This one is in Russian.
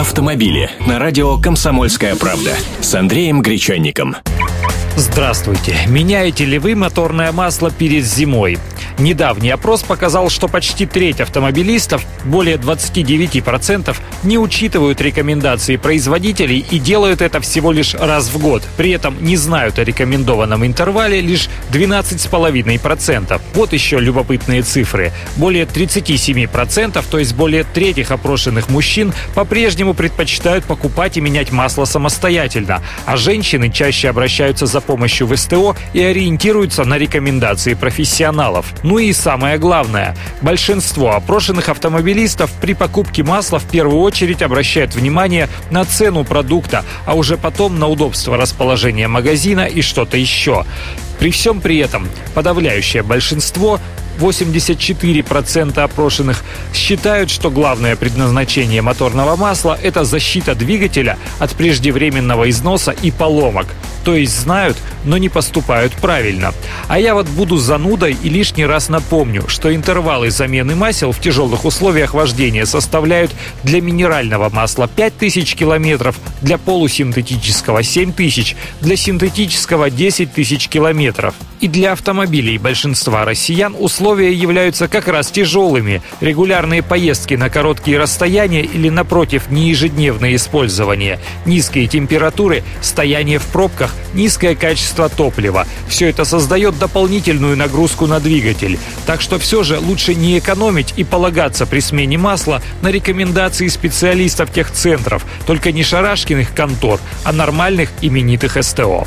Автомобили на радио «Комсомольская правда» с Андреем Гречанником. Здравствуйте. Меняете ли вы моторное масло перед зимой? Недавний опрос показал, что почти треть автомобилистов, более 29%, не учитывают рекомендации производителей и делают это всего лишь раз в год. При этом не знают о рекомендованном интервале лишь 12,5%. Вот еще любопытные цифры. Более 37%, то есть более третьих опрошенных мужчин, по-прежнему предпочитают покупать и менять масло самостоятельно, а женщины чаще обращаются за помощью в СТО и ориентируются на рекомендации профессионалов. Ну и самое главное, большинство опрошенных автомобилистов при покупке масла в первую очередь обращают внимание на цену продукта, а уже потом на удобство расположения магазина и что-то еще. При всем при этом подавляющее большинство 84% опрошенных считают, что главное предназначение моторного масла – это защита двигателя от преждевременного износа и поломок то есть знают, но не поступают правильно. А я вот буду занудой и лишний раз напомню, что интервалы замены масел в тяжелых условиях вождения составляют для минерального масла 5000 километров, для полусинтетического 7000, для синтетического 10 тысяч километров. И для автомобилей большинства россиян условия являются как раз тяжелыми. Регулярные поездки на короткие расстояния или, напротив, неежедневное использование, низкие температуры, стояние в пробках, низкое качество топлива. Все это создает дополнительную нагрузку на двигатель. Так что все же лучше не экономить и полагаться при смене масла на рекомендации специалистов техцентров, только не шарашкиных контор, а нормальных именитых СТО.